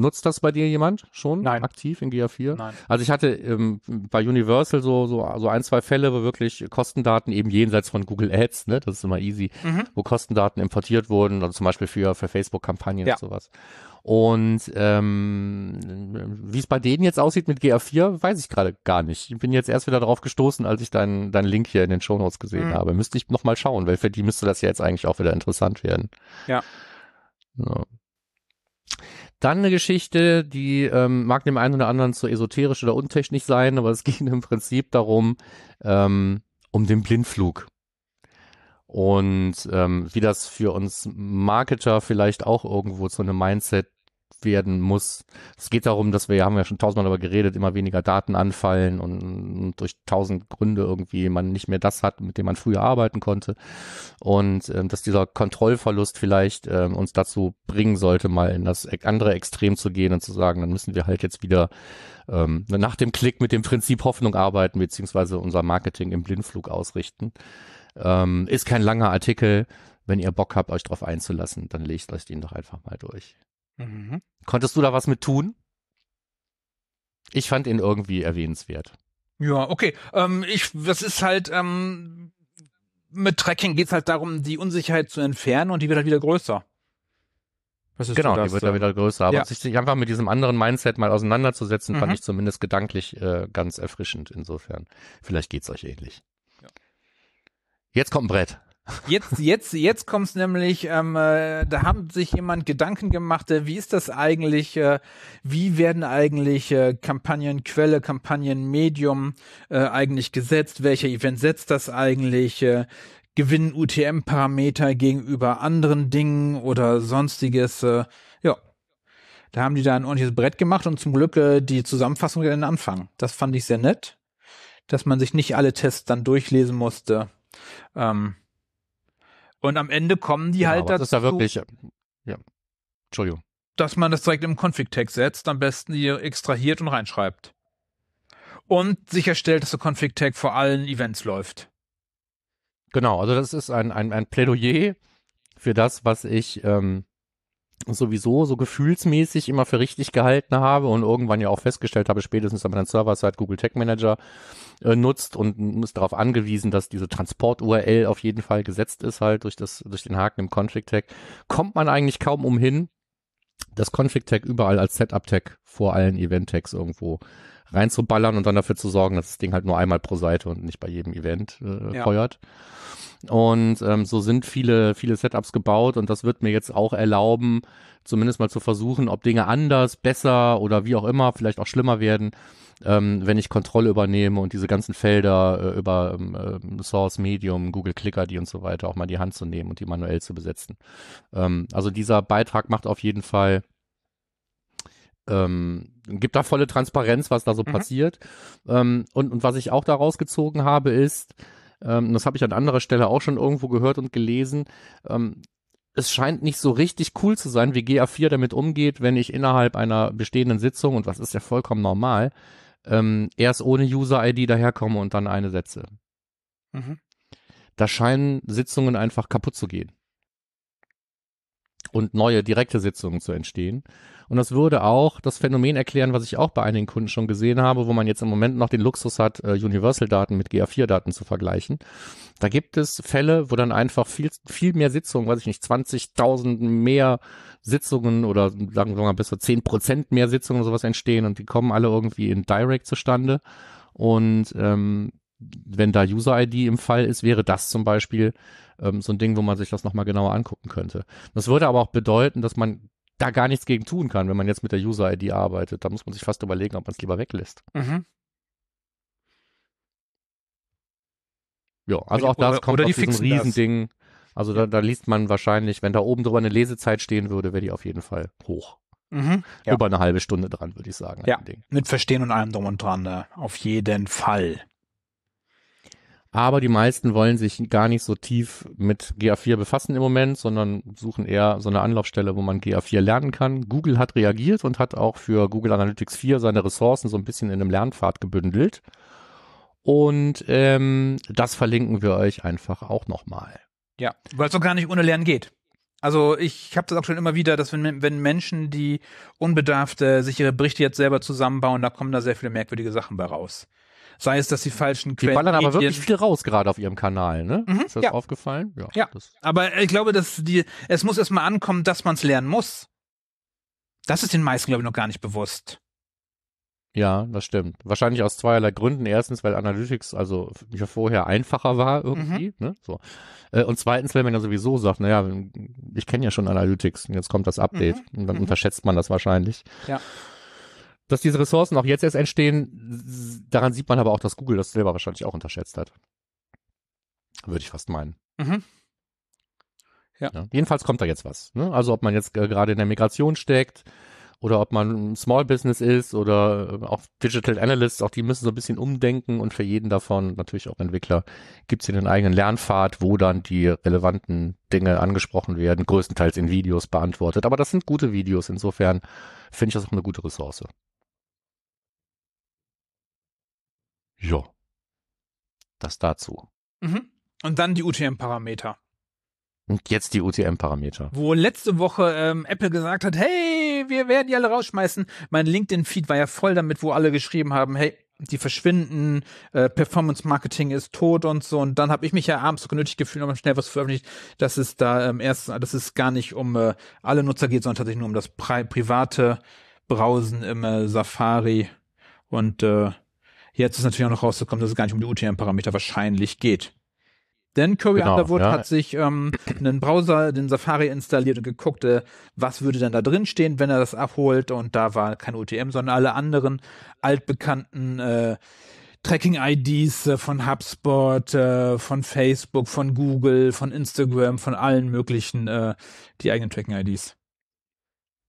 nutzt das bei dir jemand schon Nein. aktiv in GA4? Nein. Also ich hatte ähm, bei Universal so, so, so ein, zwei Fälle, wo wirklich Kostendaten eben jenseits von Google Ads, ne, das ist immer easy, Mhm. wo Kostendaten importiert wurden, also zum Beispiel für, für Facebook-Kampagnen Ja. und sowas. Und ähm, wie es bei denen jetzt aussieht mit GA4, weiß ich gerade gar nicht. Ich bin jetzt erst wieder drauf gestoßen, als ich deinen deinen Link hier in den Shownotes gesehen Mhm. habe. Müsste ich noch mal schauen, weil für die müsste das ja jetzt eigentlich auch wieder interessant werden. Ja. ja. Dann eine Geschichte, die ähm, mag dem einen oder anderen zu esoterisch oder untechnisch sein, aber es ging im Prinzip darum, ähm, um den Blindflug. Und ähm, wie das für uns Marketer vielleicht auch irgendwo zu einem Mindset werden muss. Es geht darum, dass wir, haben ja schon tausendmal darüber geredet, immer weniger Daten anfallen und, durch tausend Gründe irgendwie man nicht mehr das hat, mit dem man früher arbeiten konnte. Und ähm, dass dieser Kontrollverlust vielleicht ähm, uns dazu bringen sollte, mal in das andere Extrem zu gehen und zu sagen, dann müssen wir halt jetzt wieder ähm, nach dem Klick mit dem Prinzip Hoffnung arbeiten, beziehungsweise unser Marketing im Blindflug ausrichten. Ähm, ist kein langer Artikel. Wenn ihr Bock habt, euch darauf einzulassen, dann lest euch den doch einfach mal durch. Mhm. Konntest du da was mit tun? Ich fand ihn irgendwie erwähnenswert. Ja, okay. Ähm, ich, das ist halt, ähm, mit Tracking geht es halt darum, die Unsicherheit zu entfernen und die wird halt wieder größer. genau, so das, die wird dann wieder größer. Aber ja. sich einfach mit diesem anderen Mindset mal auseinanderzusetzen, mhm. fand ich zumindest gedanklich äh, ganz erfrischend insofern. Vielleicht geht's euch ähnlich. Ja. Jetzt kommt ein Brett. Jetzt, jetzt, jetzt kommt's nämlich, ähm, äh, da haben sich jemand Gedanken gemacht, äh, wie ist das eigentlich, äh, wie werden eigentlich äh, Kampagnenquelle, Kampagnenmedium äh, eigentlich gesetzt, welcher Event setzt das eigentlich, äh, gewinnen UTM-Parameter gegenüber anderen Dingen oder sonstiges, äh, ja. Da haben die da ein ordentliches Brett gemacht und zum Glück äh, die Zusammenfassung den Anfang. Das fand ich sehr nett, dass man sich nicht alle Tests dann durchlesen musste. Ähm, und am Ende kommen die genau, halt dazu. Das ist ja wirklich, ja. Entschuldigung. Dass man das direkt im Config-Tag setzt, am besten hier extrahiert und reinschreibt. Und sicherstellt, dass der Config-Tag vor allen Events läuft. Genau, also das ist ein, ein, ein Plädoyer für das, was ich ähm, sowieso so gefühlsmäßig immer für richtig gehalten habe und irgendwann ja auch festgestellt habe, spätestens wenn man den Server-Side Google Tag Manager äh, nutzt und ist darauf angewiesen, dass diese Transport-URL auf jeden Fall gesetzt ist halt durch das, durch den Haken im Config-Tag, kommt man eigentlich kaum umhin, das Config-Tag überall als Setup-Tag vor allen Event-Tags irgendwo reinzuballern und dann dafür zu sorgen, dass das Ding halt nur einmal pro Seite und nicht bei jedem Event äh, ja. feuert. Und ähm, so sind viele, viele Setups gebaut und das wird mir jetzt auch erlauben, zumindest mal zu versuchen, ob Dinge anders, besser oder wie auch immer, vielleicht auch schlimmer werden, ähm, wenn ich Kontrolle übernehme und diese ganzen Felder äh, über ähm, äh, Source, Medium, Google Clicker, die und so weiter auch mal in die Hand zu nehmen und die manuell zu besetzen. Ähm, also dieser Beitrag macht auf jeden Fall ähm, gibt da volle Transparenz, was da so mhm. passiert. Ähm, und, und was ich auch daraus gezogen habe, ist, ähm, das habe ich an anderer Stelle auch schon irgendwo gehört und gelesen, ähm, es scheint nicht so richtig cool zu sein, wie GA4 damit umgeht, wenn ich innerhalb einer bestehenden Sitzung, und was ist ja vollkommen normal, ähm, erst ohne User-ID daherkomme und dann eine setze. Mhm. Da scheinen Sitzungen einfach kaputt zu gehen. Und neue direkte Sitzungen zu entstehen. Und das würde auch das Phänomen erklären, was ich auch bei einigen Kunden schon gesehen habe, wo man jetzt im Moment noch den Luxus hat, äh, Universal-Daten mit GA4-Daten zu vergleichen. Da gibt es Fälle, wo dann einfach viel, viel mehr Sitzungen, weiß ich nicht, 20.000 mehr Sitzungen oder sagen wir mal bis zu 10 Prozent mehr Sitzungen oder sowas entstehen und die kommen alle irgendwie in Direct zustande. Und ähm, wenn da User-ID im Fall ist, wäre das zum Beispiel ähm, so ein Ding, wo man sich das nochmal genauer angucken könnte. Das würde aber auch bedeuten, dass man da gar nichts gegen tun kann, wenn man jetzt mit der User-ID arbeitet. Da muss man sich fast überlegen, ob man es lieber weglässt. Mhm. Ja, also auch das oder, kommt oder auf diesem Riesending. Also da, da liest man wahrscheinlich, wenn da oben drüber eine Lesezeit stehen würde, wäre die auf jeden Fall hoch. Mhm, ja. Über eine halbe Stunde dran, würde ich sagen. Ja, mit Verstehen und allem drum und dran, da. auf jeden Fall. Aber die meisten wollen sich gar nicht so tief mit GA4 befassen im Moment, sondern suchen eher so eine Anlaufstelle, wo man GA4 lernen kann. Google hat reagiert und hat auch für Google Analytics 4 seine Ressourcen so ein bisschen in einem Lernpfad gebündelt. Und ähm, das verlinken wir euch einfach auch nochmal. Ja, weil es doch gar nicht ohne Lernen geht. Also ich habe das auch schon immer wieder, dass wenn, wenn Menschen, die unbedarft äh, sich ihre Berichte jetzt selber zusammenbauen, da kommen da sehr viele merkwürdige Sachen bei raus. Sei es, dass die falschen Quellen. Die ballern aber wirklich viel raus gerade auf ihrem Kanal, ne? Mhm, ist das ja. aufgefallen? Ja. ja. aber ich glaube, dass die, es muss erstmal ankommen, dass man es lernen muss. Das ist den meisten, glaube ich, noch gar nicht bewusst. Ja, das stimmt. Wahrscheinlich aus zweierlei Gründen. Erstens, weil Analytics also ja vorher einfacher war irgendwie, mhm. ne? So. Äh, und zweitens, weil man ja sowieso sagt, naja, ich kenne ja schon Analytics und jetzt kommt das Update. Mhm. Und dann mhm. unterschätzt man das wahrscheinlich. Ja. Dass diese Ressourcen auch jetzt erst entstehen, daran sieht man aber auch, dass Google das selber wahrscheinlich auch unterschätzt hat. Würde ich fast meinen. Mhm. Ja. Jedenfalls kommt da jetzt was. Ne? Also ob man jetzt äh, gerade in der Migration steckt oder ob man ein Small Business ist oder äh, auch Digital Analysts, auch die müssen so ein bisschen umdenken und für jeden davon, natürlich auch Entwickler, gibt es hier einen eigenen Lernpfad, wo dann die relevanten Dinge angesprochen werden, größtenteils in Videos beantwortet. Aber das sind gute Videos, insofern finde ich das auch eine gute Ressource. Ja. Das dazu. Mhm. Und dann die UTM-Parameter. Und jetzt die UTM-Parameter. Wo letzte Woche ähm, Apple gesagt hat, hey, wir werden die alle rausschmeißen. Mein LinkedIn-Feed war ja voll damit, wo alle geschrieben haben, hey, die verschwinden, äh, Performance Marketing ist tot und so. Und dann habe ich mich ja abends so genötigt gefühlt, nochmal schnell was veröffentlicht, dass es da ähm, erst, dass es gar nicht um äh, alle Nutzer geht, sondern tatsächlich nur um das pri private Browsen im äh, Safari. Und äh, jetzt ist natürlich auch noch rausgekommen, dass es gar nicht um die UTM-Parameter wahrscheinlich geht. Denn Curry Genau, Underwood ja. hat sich ähm, einen Browser, den Safari installiert und geguckt, äh, was würde denn da drin stehen, wenn er das abholt. Und da war kein UTM, sondern alle anderen altbekannten äh, Tracking-IDs äh, von HubSpot, äh, von Facebook, von Google, von Instagram, von allen möglichen, äh, die eigenen Tracking-IDs.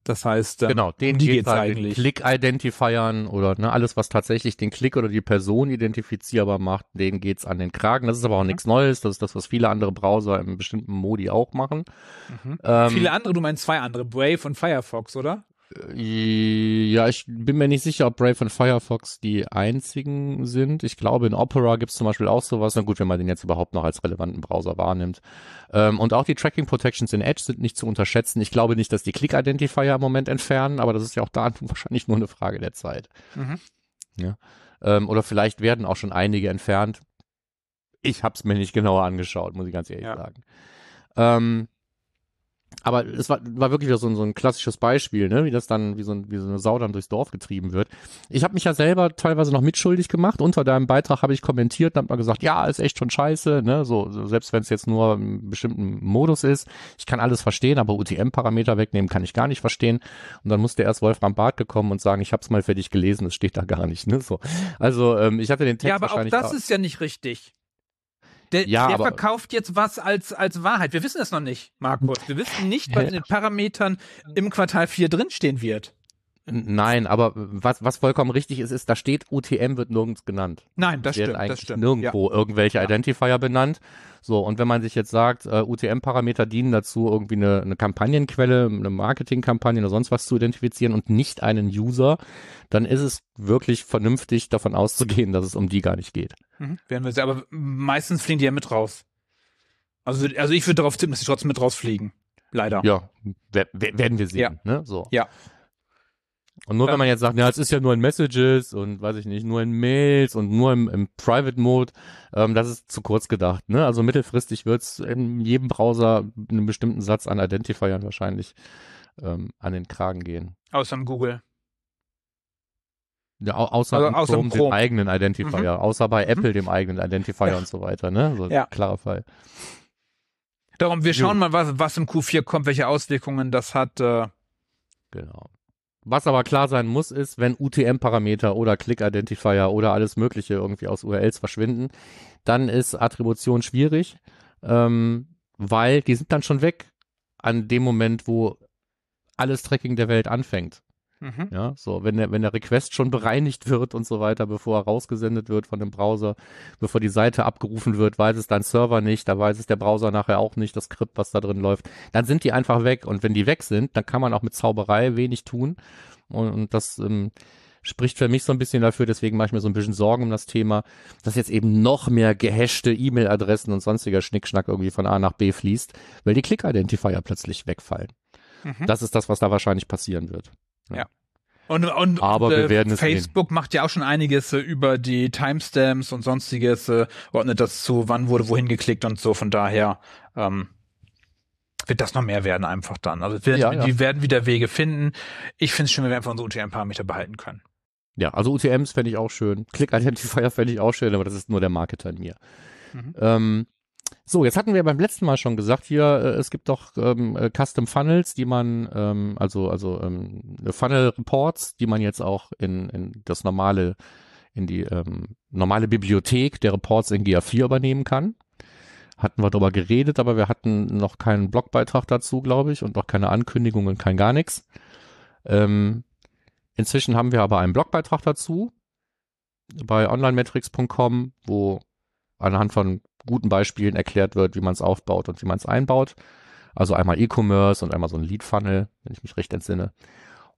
Das heißt, ähm, Genau, den die geht's eigentlich. Klick-Identifiern oder ne, alles, was tatsächlich den Klick oder die Person identifizierbar macht, denen geht's an den Kragen. Das ist aber auch nichts Neues. Das ist das, was viele andere Browser in bestimmten Modi auch machen. Mhm. Ähm, Viele andere, du meinst zwei andere, Brave und Firefox, oder? Ja, ich bin mir nicht sicher, ob Brave und Firefox die einzigen sind. Ich glaube, in Opera gibt's zum Beispiel auch sowas. Na gut, wenn man den jetzt überhaupt noch als relevanten Browser wahrnimmt. Ähm, und auch die Tracking Protections in Edge sind nicht zu unterschätzen. Ich glaube nicht, dass die Click Identifier im Moment entfernen, aber das ist ja auch da wahrscheinlich nur eine Frage der Zeit. Mhm. Ja. Ähm, oder vielleicht werden auch schon einige entfernt. Ich habe es mir nicht genauer angeschaut, muss ich ganz ehrlich Ja. sagen. Ähm, aber es war, war wirklich wieder so ein, so ein klassisches Beispiel, ne? wie das dann, wie so, ein, wie so eine Sau dann durchs Dorf getrieben wird. Ich habe mich ja selber teilweise noch mitschuldig gemacht. Unter deinem Beitrag habe ich kommentiert und habe mal gesagt, ja, ist echt schon scheiße, ne? so, so selbst wenn es jetzt nur im bestimmten Modus ist. Ich kann alles verstehen, aber UTM-Parameter wegnehmen kann ich gar nicht verstehen. Und dann musste erst Wolfram Barth gekommen und sagen, ich habe es mal für dich gelesen, es steht da gar nicht. Ne? So. Also ähm, ich hatte den Text Ja, aber auch das ist ja nicht richtig. Der, Ja, der verkauft jetzt was als, als Wahrheit. Wir wissen es noch nicht, Markus. Wir wissen nicht, was in den Parametern im Quartal 4 drinstehen wird. Nein, aber was, was vollkommen richtig ist, ist, da steht UTM wird nirgends genannt. Nein, das stimmt, eigentlich das stimmt. nirgendwo irgendwelche Identifier benannt. So, und wenn man sich jetzt sagt, äh, UTM-Parameter dienen dazu, irgendwie eine, eine Kampagnenquelle, eine Marketingkampagne oder sonst was zu identifizieren und nicht einen User, dann ist es wirklich vernünftig davon auszugehen, dass es um die gar nicht geht. Ja. Mhm. Werden wir sehen. Aber meistens fliegen die ja mit raus. Also, also ich würde darauf tippen, dass die trotzdem mit rausfliegen. Leider. Ja, wer, wer, werden wir sehen. Ja. Ne? So. Ja. Und nur Ja. wenn man jetzt sagt, ja, es ist ja nur in Messages und weiß ich nicht, nur in Mails und nur im, im Private Mode, ähm, das ist zu kurz gedacht. Ne? Also mittelfristig wird es in jedem Browser einen bestimmten Satz an Identifiern wahrscheinlich ähm, an den Kragen gehen. Außer im Google. Ja, au außer, Also außer im Chrome, dem Chrome. eigenen Identifier, außer bei Apple dem eigenen Identifier Ja. und so weiter. Ne? So Ja. klarer Fall. Darum, wir Jo. schauen mal, was, was im Q4 kommt, welche Auswirkungen das hat. Äh, Genau. Was aber klar sein muss, ist, wenn UTM-Parameter oder Click-Identifier oder alles Mögliche irgendwie aus URLs verschwinden, dann ist Attribution schwierig, ähm, weil die sind dann schon weg an dem Moment, wo alles Tracking der Welt anfängt. Mhm. Ja, so, wenn der, wenn der Request schon bereinigt wird und so weiter, bevor er rausgesendet wird von dem Browser, bevor die Seite abgerufen wird, weiß es dein Server nicht, da weiß es der Browser nachher auch nicht, das Skript, was da drin läuft, dann sind die einfach weg. Und wenn die weg sind, dann kann man auch mit Zauberei wenig tun. Und, und das ähm, spricht für mich so ein bisschen dafür, deswegen mache ich mir so ein bisschen Sorgen um das Thema, dass jetzt eben noch mehr gehashte E-Mail-Adressen und sonstiger Schnickschnack irgendwie von A nach B fließt, weil die Click-Identifier plötzlich wegfallen. Mhm. Das ist das, was da wahrscheinlich passieren wird. Und, und, Aber wir werden es Facebook macht ja auch schon einiges äh, über die Timestamps und sonstiges, äh, ordnet das zu, wann wurde wohin geklickt und so. Von daher ähm, wird das noch mehr werden einfach dann. Also es wird, Ja, ja. die werden wieder Wege finden. Ich finde es schön, wenn wir einfach unsere UTM-Parameter behalten können. Ja, also UTMs fände ich auch schön. Click-Identifier fände ich auch schön, aber das ist nur der Marketer in mir. Mhm. Ähm, so, jetzt hatten wir beim letzten Mal schon gesagt, hier, äh, es gibt doch ähm, äh, Custom Funnels, die man, ähm, also, also ähm, Funnel Reports, die man jetzt auch in, in das normale, in die ähm, normale Bibliothek der Reports in GA4 übernehmen kann. hatten wir darüber geredet, aber wir hatten noch keinen Blogbeitrag dazu, glaube ich, und noch keine Ankündigung und kein gar nichts. Ähm, inzwischen haben wir aber einen Blogbeitrag dazu bei onlinemetrics.com, wo anhand von guten Beispielen erklärt wird, wie man es aufbaut und wie man es einbaut. Also einmal E-Commerce und einmal so ein Lead-Funnel, wenn ich mich recht entsinne.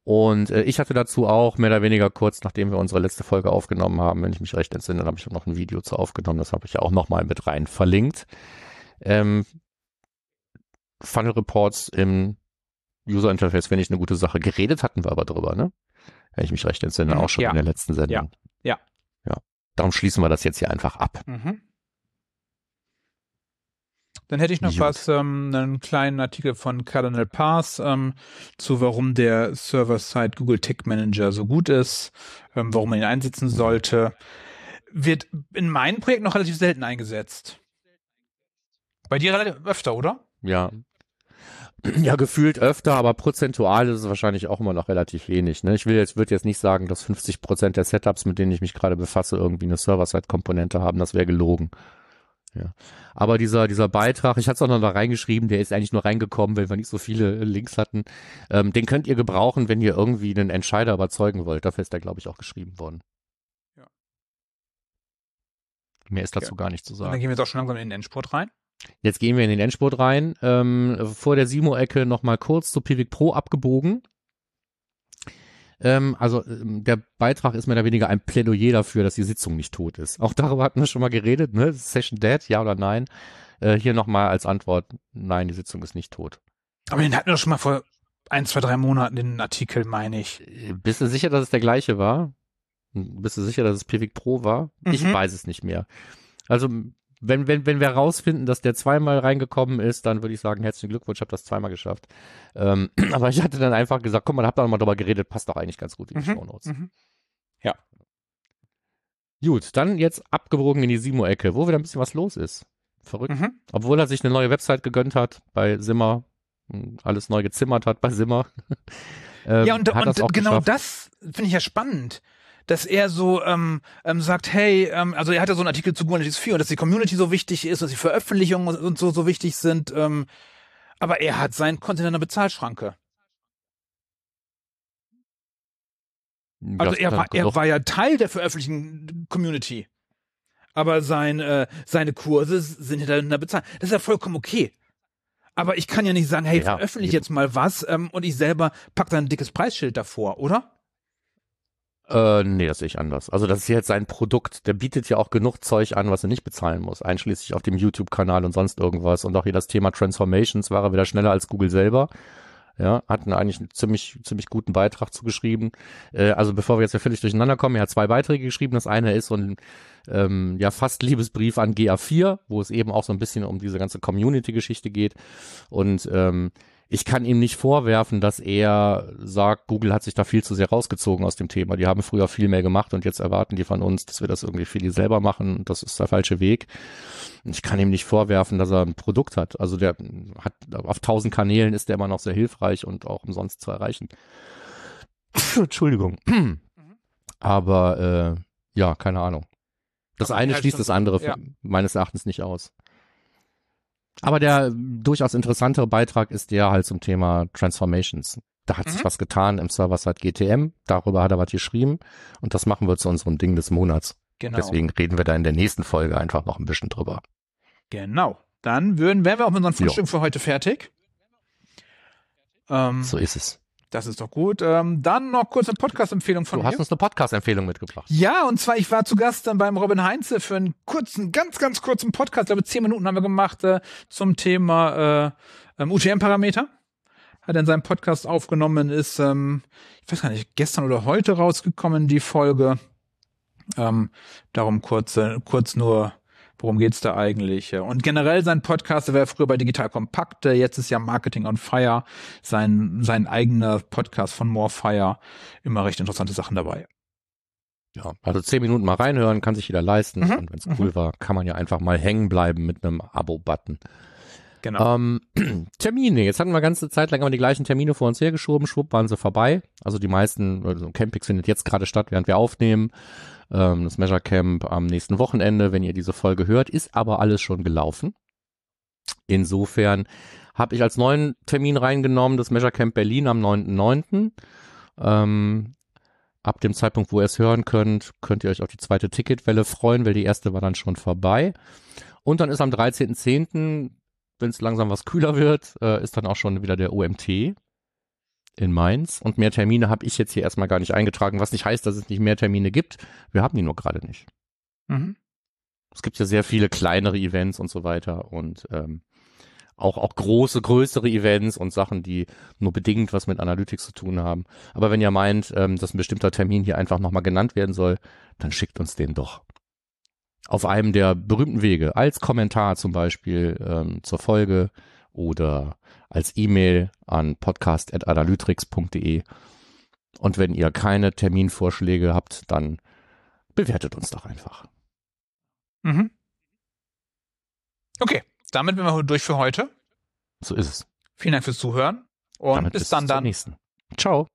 Und äh, ich hatte dazu auch mehr oder weniger kurz, nachdem wir unsere letzte Folge aufgenommen haben, wenn ich mich recht entsinne, habe ich noch ein Video zu aufgenommen. Das habe ich ja auch nochmal mit rein verlinkt. Ähm, Funnel Reports im User Interface finde ich eine gute Sache. Geredet hatten wir aber drüber, ne? Wenn ich mich recht entsinne, Mhm, auch schon ja. in der letzten Sendung. Ja, ja. Ja. Darum schließen wir das jetzt hier einfach ab. Mhm. Dann hätte ich noch Gut. was, ähm, einen kleinen Artikel von Cardinal Pass ähm, zu, warum der Server-Side Google Tag Manager so gut ist, ähm, warum man ihn einsetzen sollte. Wird in meinen Projekten noch relativ selten eingesetzt. Bei dir relativ öfter, oder? Ja. Ja, gefühlt öfter, aber prozentual ist es wahrscheinlich auch immer noch relativ wenig. Ne? Ich will jetzt, würde jetzt nicht sagen, dass 50 Prozent der Setups, mit denen ich mich gerade befasse, irgendwie eine Server-Side-Komponente haben. Das wäre gelogen. Ja. Aber dieser, dieser Beitrag, ich hatte es auch noch da reingeschrieben, der ist eigentlich nur reingekommen, weil wir nicht so viele Links hatten. Ähm, den könnt ihr gebrauchen, wenn ihr irgendwie einen Entscheider überzeugen wollt. Dafür ist der, glaube ich, auch geschrieben worden. Ja. Mehr ist dazu gar nicht zu Und dann sagen. gehen wir jetzt auch schon langsam in den Endspurt rein. Jetzt gehen wir in den Endspurt rein. Ähm, vor der Simo-Ecke nochmal kurz zu Pivik Pro abgebogen. Ähm, also ähm, der Beitrag ist mehr oder weniger ein Plädoyer dafür, dass die Sitzung nicht tot ist. Auch darüber hatten wir schon mal geredet, ne? Session dead, ja oder nein? Äh, hier nochmal als Antwort, nein, die Sitzung ist nicht tot. Aber den hatten wir schon mal vor ein, zwei, drei Monaten, den Artikel, meine ich. Äh, Bist du sicher, dass es der gleiche war? Hm, Bist du sicher, dass es Pivik Pro war? Ich Mhm. weiß es nicht mehr. Also wenn, wenn, wenn wir rausfinden, dass der zweimal reingekommen ist, dann würde ich sagen, herzlichen Glückwunsch, ich habe das zweimal geschafft. Ähm, aber ich hatte dann einfach gesagt, guck mal, da habt ihr noch mal drüber geredet, passt doch eigentlich ganz gut in die Mhm, Shownotes. mhm. Gut, dann jetzt abgebogen in die Simo-Ecke, wo wieder ein bisschen was los ist. Verrückt. Mhm. Obwohl er sich eine neue Website gegönnt hat bei Simmer, hm, alles neu gezimmert hat bei Simmer. ähm, ja, und, hat das auch und genau geschafft. das finde ich ja spannend, dass er so ähm, ähm, sagt, hey, ähm, also er hat ja so einen Artikel zu Kubernetes 4 und dass die Community so wichtig ist, dass die Veröffentlichungen und- so so wichtig sind, ähm, aber er hat seinen Content in einer Bezahlschranke. Also er war, er war ja Teil der veröffentlichten Community. Aber sein, äh, seine Kurse sind hinter einer Bezahlung. Das ist ja vollkommen okay. Aber ich kann ja nicht sagen, hey, Ja, veröffentliche jetzt mal was ähm, und ich selber pack da ein dickes Preisschild davor, oder? Äh, nee, das sehe ich anders. Also das ist jetzt sein Produkt. Der bietet ja auch genug Zeug an, was er nicht bezahlen muss. Einschließlich auf dem YouTube-Kanal und sonst irgendwas. Und auch hier das Thema Transformations war er wieder schneller als Google selber. Ja, hatten eigentlich einen ziemlich, ziemlich guten Beitrag zugeschrieben. Äh, also bevor wir jetzt ja völlig durcheinander kommen, er hat zwei Beiträge geschrieben. Das eine ist so ein ähm, ja fast Liebesbrief an GA4, wo es eben auch so ein bisschen um diese ganze Community-Geschichte geht. Und ähm, ich kann ihm nicht vorwerfen, dass er sagt, Google hat sich da viel zu sehr rausgezogen aus dem Thema. Die haben früher viel mehr gemacht und jetzt erwarten die von uns, dass wir das irgendwie viel selber machen. Das ist der falsche Weg. Ich kann ihm nicht vorwerfen, dass er ein Produkt hat. Also der hat auf tausend Kanälen ist der immer noch sehr hilfreich und auch umsonst zu erreichen. Entschuldigung. Aber äh, ja, keine Ahnung. Das Aber eine schließt das andere ja. meines Erachtens nicht aus. Aber der durchaus interessantere Beitrag ist der halt zum Thema Transformations. Da hat sich Mhm. was getan im Server-Side GTM. Darüber hat er was geschrieben. Und das machen wir zu unserem Ding des Monats. Genau. Deswegen reden wir da in der nächsten Folge einfach noch ein bisschen drüber. Genau. Dann würden, wären wir auch mit unserem Jo. Frühstück für heute fertig. Ähm, So ist es. Das ist doch gut. Ähm, dann noch kurz eine Podcast-Empfehlung von Du mir. hast uns eine Podcast-Empfehlung mitgebracht. Ja, und zwar, ich war zu Gast dann beim Robin Heinze für einen kurzen, ganz, ganz kurzen Podcast. Ich glaube, zehn Minuten haben wir gemacht äh, zum Thema äh, ähm, UTM-Parameter. Hat er in seinem Podcast aufgenommen, ist, ähm, ich weiß gar nicht, gestern oder heute rausgekommen, die Folge. Ähm, darum kurz, äh, kurz nur, worum geht's da eigentlich? Und generell sein Podcast, der war ja früher bei Digital Kompakt, äh, jetzt ist ja Marketing on Fire, sein, sein eigener Podcast von More Fire. Immer recht interessante Sachen dabei. Ja, also zehn Minuten mal reinhören, kann sich jeder leisten. Mhm. Und wenn es cool war, kann man ja einfach mal hängen bleiben mit einem Abo-Button. Genau. Ähm, Termine. Jetzt hatten wir ganze Zeit lang immer die gleichen Termine vor uns hergeschoben. Schwupp waren sie vorbei. Also die meisten, also Campix findet jetzt gerade statt, während wir aufnehmen. Ähm, das Measure Camp am nächsten Wochenende, wenn ihr diese Folge hört, ist aber alles schon gelaufen. Insofern habe ich als neuen Termin reingenommen das Measure Camp Berlin am 9.9. Ähm, ab dem Zeitpunkt, wo ihr es hören könnt, könnt ihr euch auf die zweite Ticketwelle freuen, weil die erste war dann schon vorbei. Und dann ist am 13.10., wenn es langsam was kühler wird, äh, ist dann auch schon wieder der OMT in Mainz. Und mehr Termine habe ich jetzt hier erstmal gar nicht eingetragen, was nicht heißt, dass es nicht mehr Termine gibt. Wir haben die nur gerade nicht. Mhm. Es gibt ja sehr viele kleinere Events und so weiter und ähm, auch, auch große, größere Events und Sachen, die nur bedingt was mit Analytics zu tun haben. Aber wenn ihr meint, ähm, dass ein bestimmter Termin hier einfach nochmal genannt werden soll, dann schickt uns den doch. Auf einem der berühmten Wege, als Kommentar zum Beispiel ähm, zur Folge oder als E-Mail an podcast.analytrix.de. Und wenn ihr keine Terminvorschläge habt, dann bewertet uns doch einfach. Mhm. Okay, damit sind wir durch für heute. So ist es. Vielen Dank fürs Zuhören und Damit bis dann zum dann. nächsten. Ciao.